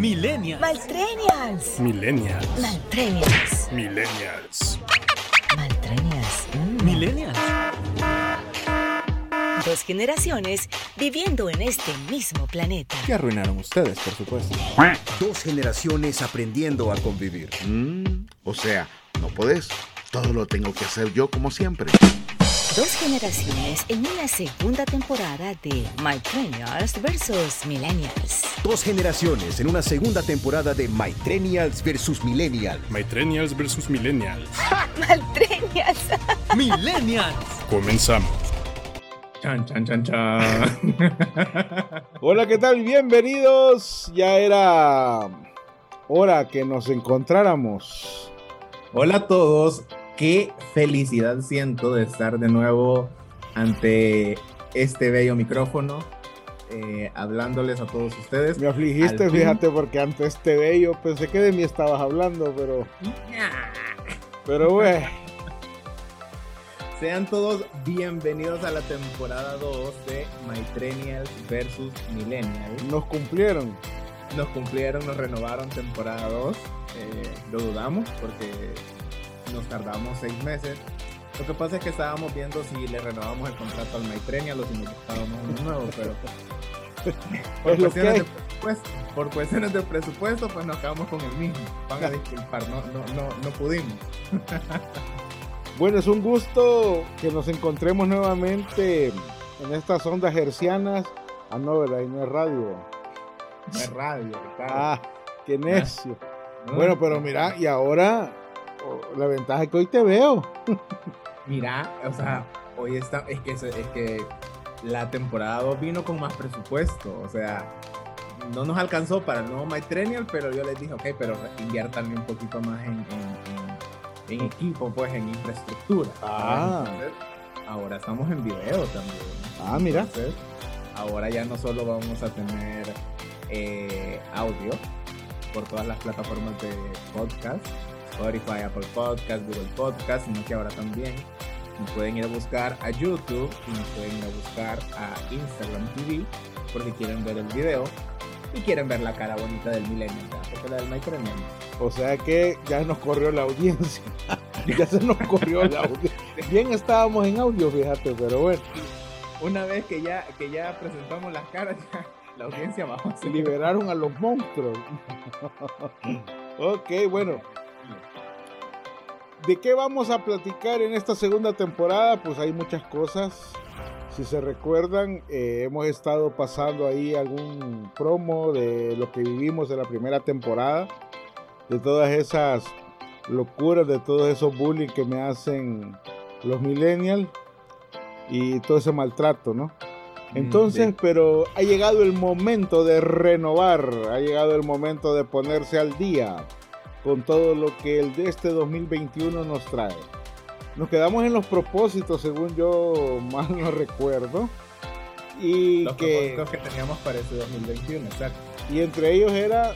Millennials. Maltrenials. Millennials. Maltrenials. Millennials. Maltrenials. Mm. Millennials. Dos generaciones viviendo en este mismo planeta. Que arruinaron ustedes, por supuesto. Dos generaciones aprendiendo a convivir. Mm, o sea, no podés. Todo lo tengo que hacer yo como siempre. Dos generaciones en una segunda temporada de Maltrenials versus Millennials. Dos generaciones en una segunda temporada de Mytrenials vs Millennials. Mytrenials versus Millennials. Maltrenials. Millennials. Comenzamos. Chan, chan, chan, chan. Hola, ¿qué tal? Bienvenidos. Ya era hora que nos encontráramos. Hola a todos, qué felicidad siento de estar de nuevo ante este bello micrófono, eh, hablándoles a todos ustedes. Me afligiste, Al fin. fíjate, porque ante este bello pensé que de mí estabas hablando, pero. Pero, güey. Sean todos bienvenidos a la temporada 2 de Mytrenials versus Millennials. Nos cumplieron. Nos cumplieron, nos renovaron temporada 2. eh, lo dudamos porque nos tardamos seis meses. Lo que pasa es que estábamos viendo si le renovamos el contrato al Mytrenial o si nos buscábamos uno nuevo, pero por cuestiones, de presupuesto, por cuestiones de presupuesto, pues nos quedamos con el mismo. Van a disculpar, no, no, no, no pudimos. Bueno, es un gusto que nos encontremos nuevamente en estas ondas hercianas. Ah, no, ¿verdad? Y no es radio. No es radio. Ah, qué necio. ¿no? Bueno, pero mira, y ahora la ventaja es que hoy te veo. Mira, o sea, hoy está, es que, es que la temporada 2 vino con más presupuesto, o sea, no nos alcanzó para el nuevo MyTrenial, pero yo les dije, ok, pero inviertanle un poquito más en, en- en- en equipo, pues, en infraestructura. Ah. Entonces, ahora estamos en video también. Ah, mira. Entonces, ahora ya no solo vamos a tener eh, audio por todas las plataformas de podcast, Spotify, Apple Podcast, Google Podcast, sino que ahora también nos pueden ir a buscar a YouTube y nos pueden ir a buscar a Instagram TV porque quieren ver el video y quieren ver la cara bonita del ¿verdad? porque la del Micro no. O sea que ya nos corrió la audiencia. ya se nos corrió la audiencia. Bien estábamos en audio, fíjate, pero bueno, Una vez que ya, que ya presentamos las caras, ya la audiencia se liberaron a los monstruos. ok, bueno. ¿De qué vamos a platicar en esta segunda temporada? Pues hay muchas cosas. Si se recuerdan, eh, hemos estado pasando ahí algún promo de lo que vivimos en la primera temporada, de todas esas locuras, de todos esos bullying que me hacen los millennials y todo ese maltrato, ¿no? Entonces, sí. pero ha llegado el momento de renovar, ha llegado el momento de ponerse al día con todo lo que el de este 2021 nos trae. Nos quedamos en los propósitos, según yo mal no recuerdo. Y Los que propósitos que teníamos para ese 2021, exacto. y entre ellos era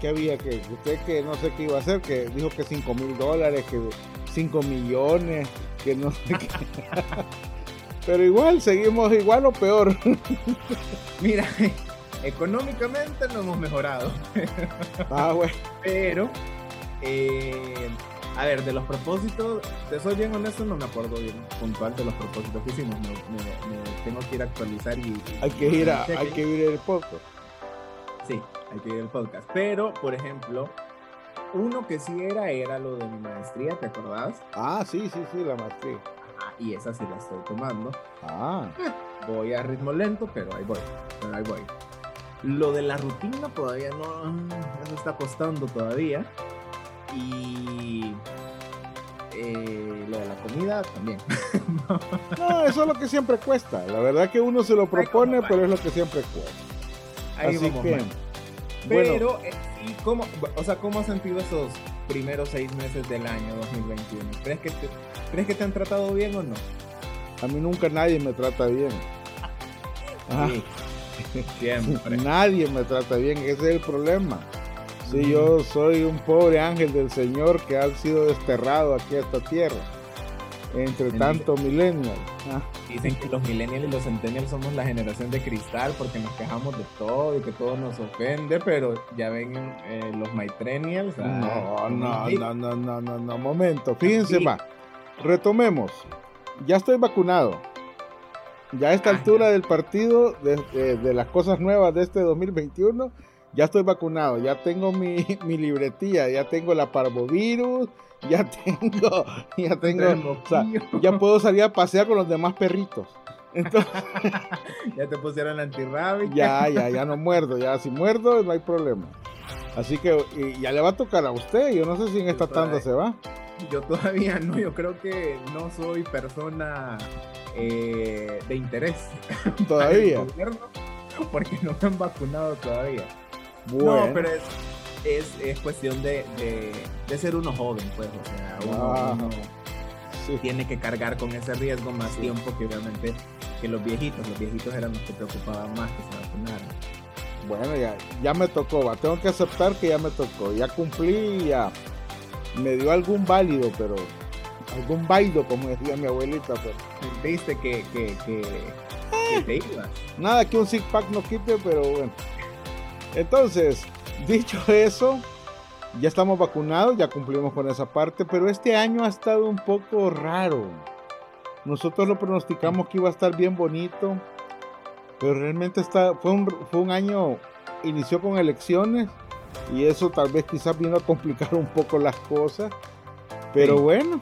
que había que usted que no sé qué iba a hacer, que dijo que 5 mil dólares, que 5 millones, que no sé qué. Pero igual, seguimos igual o peor. Mira, económicamente no hemos mejorado, Ah, bueno. pero, eh, a ver, de los propósitos, te soy bien honesto, no me acuerdo bien puntual de los propósitos que hicimos, me, me- me tengo que ir a actualizar y... Hay que ir a, hay que ir el podcast. Sí, hay que ir al podcast, pero, por ejemplo, uno que sí era, era lo de mi maestría, ¿te acordás? Ah, sí, sí, sí, la maestría. Ah, y esa sí la estoy tomando. Ah, Voy a ritmo lento, pero ahí voy. Pero ahí voy. Lo de la rutina todavía no. Eso está costando todavía. Y. eh, lo de la comida también. no, eso es lo que siempre cuesta. La verdad que uno se lo propone, pero es lo que siempre cuesta. Ahí Así vamos que, bueno, Pero, eh, ¿y cómo, o sea, ¿cómo has sentido esos primeros seis meses del año 2021? ¿Crees que te, ¿crees que te han tratado bien o no? a mí nunca nadie me trata bien. Ah, Sí, siempre. Nadie me trata bien, ese es el problema. Si yo soy un pobre ángel del Señor que ha sido desterrado aquí a esta tierra. entre tanto millennial. Ah, Dicen que los millennials y los centennials somos la generación de cristal porque nos quejamos de todo y que todo nos ofende, pero ya ven eh, los maitrenials. no, no, sí. no, no, no, no, no, momento. Fíjense, Sí. va. Retomemos. Ya estoy vacunado. Ya a esta Ah, altura del partido, de, de- de las cosas nuevas de este 2021, ya estoy vacunado. Ya tengo mi, mi libretilla, ya tengo la parvovirus, ya tengo, ya tengo, o sea, ya puedo salir a pasear con los demás perritos. Entonces, ya te pusieron la antirrábica. ya, ya, ya no muerdo, ya si muerdo no hay problema. Así que ya le va a tocar a usted, yo no sé si en esta tanda se va. Yo todavía no, yo creo que no soy persona eh, de interés. Todavía. Porque no me han vacunado todavía. Bueno, No, pero es, es, es cuestión de, de, de ser uno joven, pues. O sea, uno, uno sí. tiene que cargar con ese riesgo más tiempo que obviamente que los viejitos. Los viejitos eran los que preocupaban más que se vacunaran. Bueno, ya, ya me tocó, va. Tengo que aceptar que ya me tocó. Ya cumplí, ya. Me dio algún válido, pero. Algún válido, como decía mi abuelita. Pero, Viste que, que, que, que te ibas. nada que un six pack no quite, pero bueno. Entonces, dicho eso, ya estamos vacunados, ya cumplimos con esa parte, pero este año ha estado un poco raro. Nosotros lo pronosticamos que iba a estar bien bonito, pero realmente está, fue, un, fue un año, inició con elecciones y eso tal vez quizás vino a complicar un poco las cosas, pero Sí. bueno,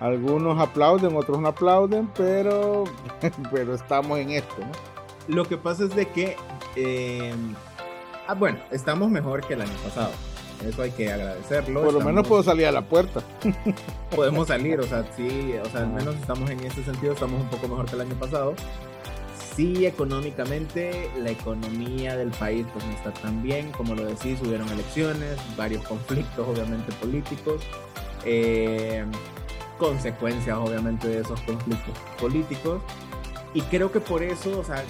algunos aplauden, otros no aplauden, pero, pero estamos en esto, ¿no? Lo que pasa es de que, eh, ah, bueno, estamos mejor que el año pasado. Eso hay que agradecerlo. Por lo menos puedo salir a la puerta. podemos salir, o sea, sí, o sea, al menos estamos en ese sentido, estamos un poco mejor que el año pasado. Sí, económicamente, la economía del país pues no está tan bien, como lo decís, hubieron elecciones, varios conflictos obviamente políticos, eh, consecuencias obviamente de esos conflictos políticos, y creo que por eso, o sea,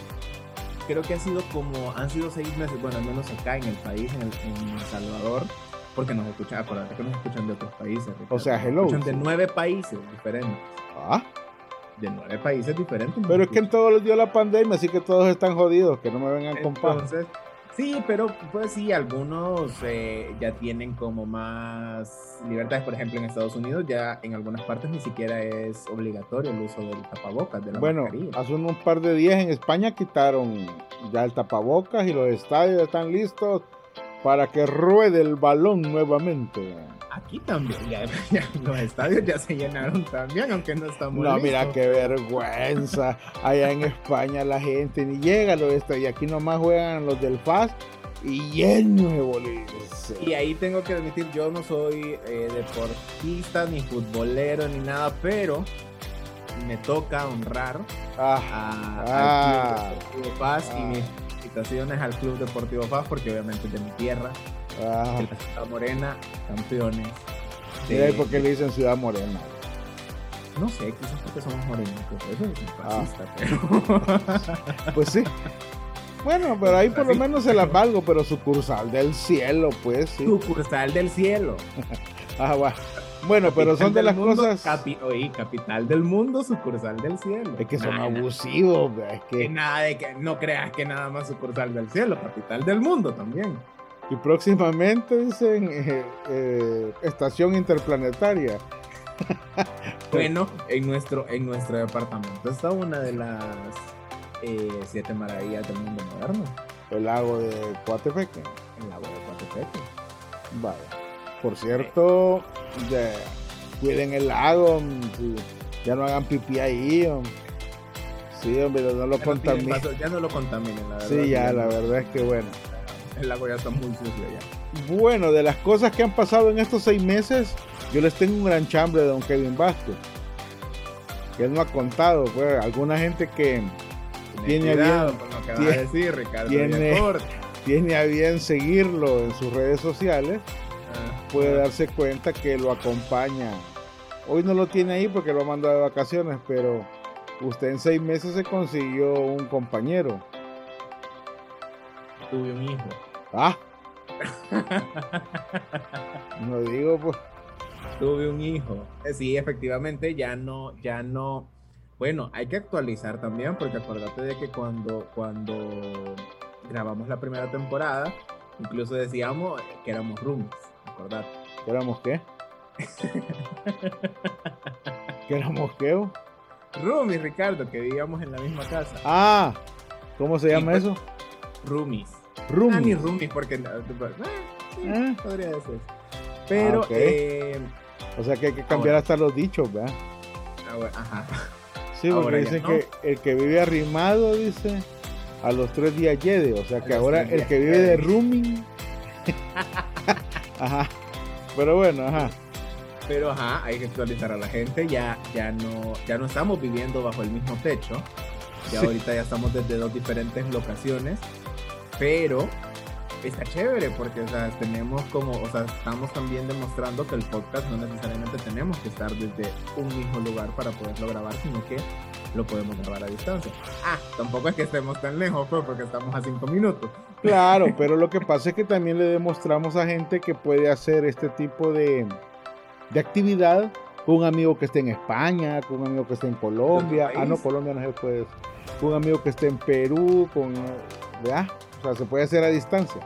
creo que ha sido como, han sido seis meses, bueno, al menos acá en el país, en El, en El Salvador, porque nos escuchan, acuérdate que nos escuchan de otros países. Ricardo. sea, Nos hello. escuchan de nueve países diferentes. Ah, De nueve países diferentes. pero es que en todos les dio la pandemia, así que todos están jodidos, que no me vengan con. Entonces, sí, pero pues sí, algunos eh, ya tienen como más libertades. Por ejemplo, en Estados Unidos ya en algunas partes ni siquiera es obligatorio el uso del tapabocas, de la Bueno, mascarilla. hace un par de días en España quitaron ya el tapabocas y los estadios están listos para que ruede el balón nuevamente. Aquí también, ya, ya los estadios ya se llenaron también, aunque no estamos No, mira qué vergüenza. Allá en España la gente ni llega a los estadios. Y aquí nomás juegan los del FAS y lleno de bolillos. Y ahí tengo que admitir, yo no soy eh, deportista, ni futbolero, ni nada, pero me toca honrar Ah, a, Ah. al Club Deportivo Paz y Ah. mis felicitaciones al Club Deportivo Paz, porque obviamente es de mi tierra, ah. la Ciudad Morena, campeones. Mira, ¿y por qué le dicen Ciudad Morena? No sé, quizás porque somos morenos, pues eso es Ah. racista, pero... Pues sí. Bueno, pero ahí por lo menos se las valgo, pero sucursal del cielo, pues sí. Sucursal del cielo. Ah, va. Bueno, pero son de las mundo, cosas. capi- oye, capital del mundo, sucursal del cielo. Es que son Nah, abusivos, es que que. nada de que no creas que nada más sucursal del cielo, capital del mundo también. Y próximamente dicen eh, eh, estación interplanetaria. Bueno, en nuestro, en nuestro departamento está una de las eh, siete maravillas del mundo moderno, El lago de Coatepeque. el lago de Coatepeque. Vaya. Por cierto, ya, cuiden el lago. Ya no hagan pipí ahí. hombre. Sí, hombre, no lo contaminen. ya no lo contaminen, la verdad. Sí, ya, la verdad es que bueno. El lago ya está muy sucio ya. Bueno, de las cosas que han pasado en estos seis meses, yo les tengo un gran chambre de don Kevin Vázquez. Que él no ha contado, pues, alguna gente que Tiene cuidado bien- con lo que tiene- vas a decir, Ricardo. tiene- a bien seguirlo en sus redes sociales, Ah, puede ah. darse cuenta que lo acompaña. Hoy no lo tiene ahí porque lo ha mandado de vacaciones, pero usted en seis meses se consiguió un compañero. Tuve un hijo. Ah, no digo, pues. Tuve un hijo. Eh, Sí, efectivamente, ya no, ya no. Bueno, hay que actualizar también, porque acuérdate de que cuando, cuando grabamos la primera temporada, incluso decíamos que éramos roomies, acordate. ¿Qué éramos qué? ¿Qué éramos qué? Roomies, Ricardo, que vivíamos en la misma casa. Ah, ¿cómo se llama pues, eso? Roomies. Roomies. Ah, roomies, porque. eh, sí, Ah. podría decir. Pero, ok. eh, O sea que hay que cambiar hasta los dichos, ¿verdad? ah, ajá. Sí, porque Ahora ya dicen no. que el que vive arrimado, dice, a los tres días yede. O sea que ahora el que vive de rooming. ajá. Pero bueno, ajá. Pero ajá, hay que actualizar a la gente. Ya, ya no, ya no estamos viviendo bajo el mismo techo. Ya Sí. ahorita ya estamos desde dos diferentes locaciones. Pero está chévere porque o sea, tenemos como, o sea, estamos también demostrando que el podcast no necesariamente tenemos que estar desde un mismo lugar para poderlo grabar, sino que lo podemos grabar a distancia. Ah, tampoco es que estemos tan lejos, pues, porque estamos a cinco minutos. Claro, pero lo que pasa es que también le demostramos a gente que puede hacer este tipo de, de actividad con un amigo que esté en España, con un amigo que esté en Colombia. ¿De otro Ah, no? Colombia no se puede. Con un amigo que esté en Perú, con. ¿verdad? O sea, se puede hacer a distancia.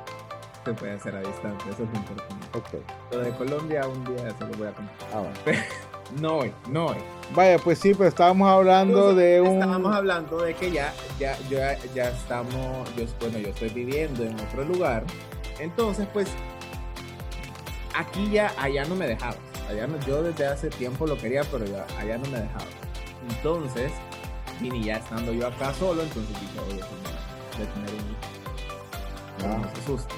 Se puede hacer a distancia, eso es lo importante. Ok. Lo de Colombia un día se lo voy a contar. Ah, bueno. No hoy, no hoy. Vaya, pues sí, pero estábamos hablando Entonces, de un. Estábamos hablando de que ya, ya, ya, ya estamos, yo, bueno, yo estoy viviendo en otro lugar. Entonces, pues, aquí ya, allá no me dejabas. Allá no, yo desde hace tiempo lo quería, pero ya, allá no me dejabas. Entonces, vine ya estando yo acá solo, entonces dije, oye, pues, de tener un hijo. No se asuste.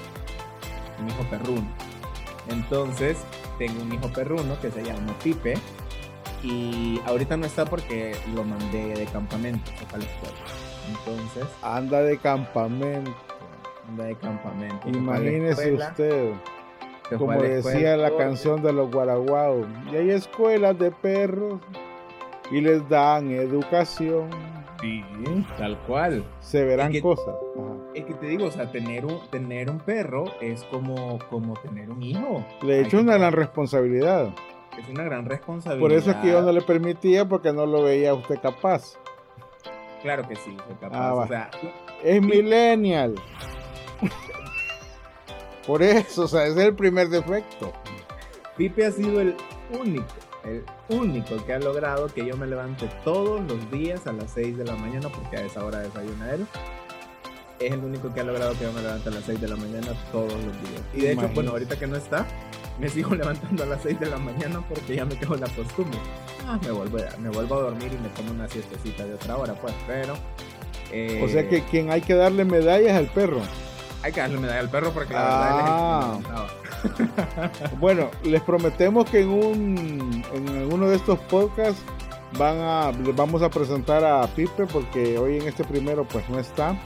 Un hijo perruno. Entonces, tengo un hijo perruno que se llama Pipe. Y ahorita no está porque lo mandé de campamento, se fue a la escuela. Entonces, Anda de campamento. anda de campamento. Imagínese usted. Como decía la canción de los guaraguaos. Y hay escuelas de perros y les dan educación. Sí, tal cual. Se verán Es que- cosas. Ajá. Es que te digo, o sea, tener un, tener un perro es como, como tener un hijo. De Hay hecho, que- una gran responsabilidad. Es una gran responsabilidad. Por eso es que yo no le permitía porque no lo veía usted capaz. Claro que sí, soy capaz. Ah, o sea, Es millennial. Por eso, o sea, ese es el primer defecto. Pipe ha sido el único, el único que ha logrado que yo me levante todos los días a las 6 de la mañana, porque a esa hora desayuna él. Es el único que ha logrado que yo me levante a las 6 de la mañana todos los días. Y de hecho, bueno, ahorita que no está, me sigo levantando a las 6 de la mañana porque ya me quedó la costumbre. Ah, me vuelvo, a- me vuelvo a dormir y me tomo una siestecita de otra hora, pues, pero... eh, O sea que quien hay que darle medallas es al perro. Hay que darle medalla al perro porque la Ah. verdad él es el que levantaba. Bueno, les prometemos que en un en alguno de estos podcasts van a les vamos a presentar a Pipe porque hoy en este primero pues no está.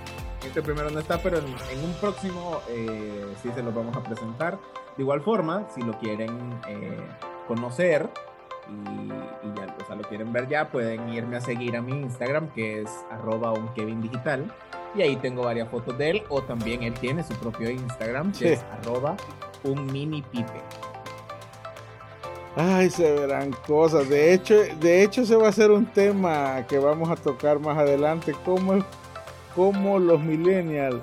Este primero no está, pero en, en un próximo eh, sí se los vamos a presentar. De igual forma, si lo quieren eh, conocer y, y ya o sea, lo quieren ver ya, pueden irme a seguir a mi Instagram, que es arroba un Kevin Digital. Y ahí tengo varias fotos de él, o también él tiene su propio Instagram, que Sí. es arroba un mini pipe. Ay, se verán cosas. De hecho, de hecho se va a hacer un tema que vamos a tocar más adelante, cómo, cómo los millennials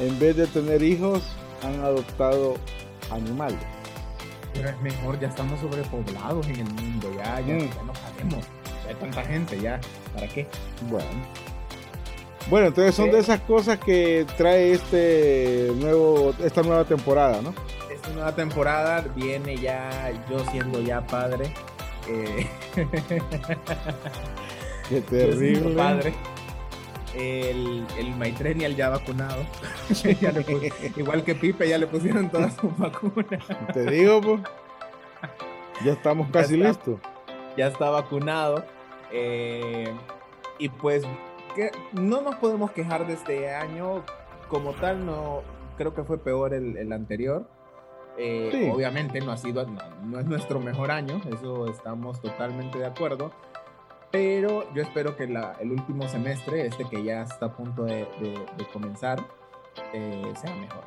en vez de tener hijos han adoptado animales. Pero es mejor, ya estamos sobrepoblados en el mundo, ya, ya, Mm. ya no cabemos. Ya hay tanta gente, ya. ¿Para qué? Bueno. Bueno, entonces son de esas cosas que trae este nuevo, esta nueva temporada, ¿no? Esta nueva temporada viene ya yo siendo ya padre. eh, Qué yo siendo terrible. padre. El, el Maitrenial ya vacunado. Ya le pus- igual que Pipe, ya le pusieron todas sus vacunas. Te digo, pues. Ya estamos Ya casi está. listos. Ya está vacunado. eh, y pues que no nos podemos quejar de este año. Como tal, no creo que fue peor el, el anterior. Eh, Sí. Obviamente no ha sido, no, no es nuestro mejor año, eso estamos totalmente de acuerdo. Pero yo espero que el último semestre, este que ya está a punto de, comenzar, eh, sea mejor.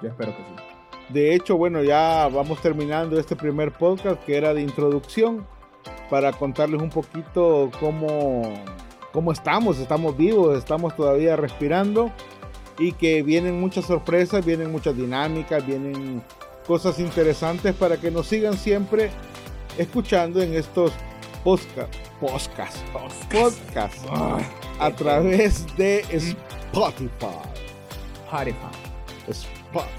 Yo espero que sí. De hecho, bueno, ya vamos terminando este primer podcast que era de introducción para contarles un poquito cómo, cómo estamos, estamos vivos, estamos todavía respirando y que vienen muchas sorpresas, vienen muchas dinámicas, vienen cosas interesantes para que nos sigan siempre escuchando en estos podcast, podcast, podcast, a través de Spotify. Spotify. Spotify.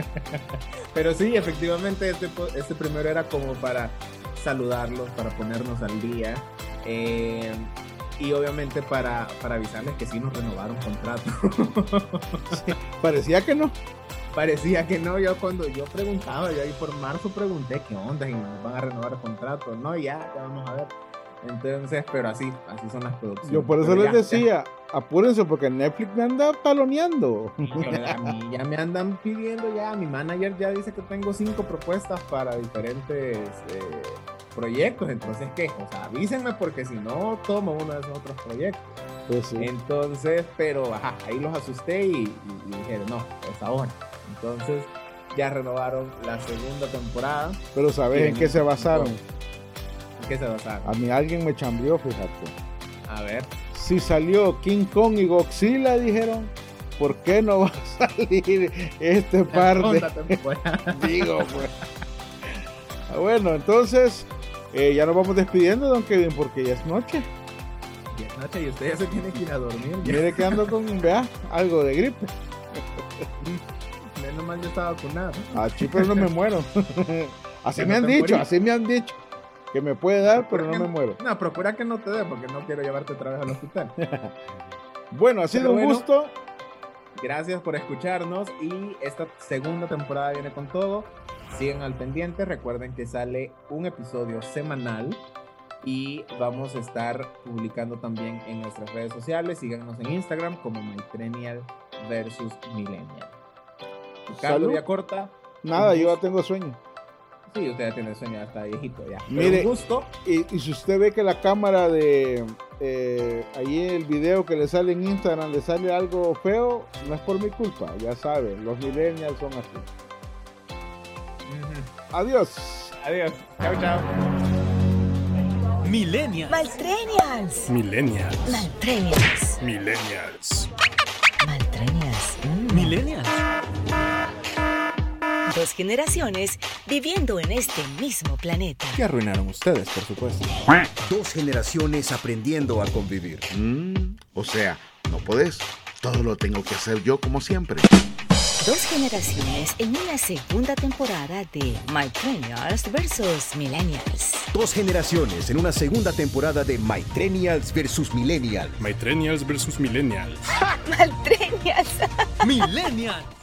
Pero sí, efectivamente, este, este primero era como para saludarlos, para ponernos al día. eh, y obviamente para, para avisarles que sí nos renovaron contrato. Parecía que no. Parecía que no, yo cuando yo preguntaba, yo ahí por marzo pregunté qué onda, y nos van a renovar el contrato. No, ya, ya vamos a ver. Entonces, pero así, así son las producciones. Yo por eso Pero les ya- decía, apúrense porque Netflix me anda taloneando. a mí ya me andan pidiendo ya, mi manager ya dice que tengo cinco propuestas para diferentes eh, proyectos, entonces qué, o sea, avísenme porque si no tomo uno de esos otros proyectos. Pues sí. Entonces, pero ajá, ahí los asusté y, y, y dije, no, es ahora. Entonces, ya renovaron la segunda temporada. Pero ¿sabes en qué se basaron? ¿En qué se basaron? A mí alguien me chambeó, fíjate. A ver. Si salió King Kong y Godzilla, dijeron, ¿por qué no va a salir este par de... Digo, pues. Ah, Bueno, entonces eh, ya nos vamos despidiendo, don Kevin, porque ya es noche. Y es noche y usted ya se tiene que ir a dormir. Ya. Mire que ando con, vea, algo de gripe. Menos mal yo estaba vacunado. Ah, sí, pero no me muero. así Ya me no han dicho, así me han dicho. Que me puede dar, pero no me muero. No, procura que no te dé porque no quiero llevarte otra vez al hospital. Bueno, ha sido Pero un bueno. gusto. Gracias por escucharnos y esta segunda temporada viene con todo. Sigan al pendiente, recuerden que sale un episodio semanal y vamos a estar publicando también en nuestras redes sociales. Síganos en Instagram como MyTrenial versus Millennial. Salud. Villacorta. Nada, yo ya tengo sueño. Sí, usted ya tiene sueño, ya está viejito ya. Pero Mire. un gusto. Y, y si usted ve que la cámara de eh, ahí en el video que le sale en Instagram le sale algo feo, no es por mi culpa, ya sabe, los millennials son así. Adiós. Adiós. Chao, chao. Millennials. Maltrenials. Millennials. Maltrenials. Millennials. Maltrenials. Millennials. Dos generaciones viviendo en este mismo planeta. Que arruinaron ustedes, por supuesto. Dos generaciones aprendiendo a convivir. Mm, o sea, no podés. Todo lo tengo que hacer yo como siempre. Dos generaciones en una segunda temporada de Millennials versus Millennials. Dos generaciones en una segunda temporada de Mytrenials vs. Millennials. Mytrenials versus Millennials. Maltrenials. Millennials.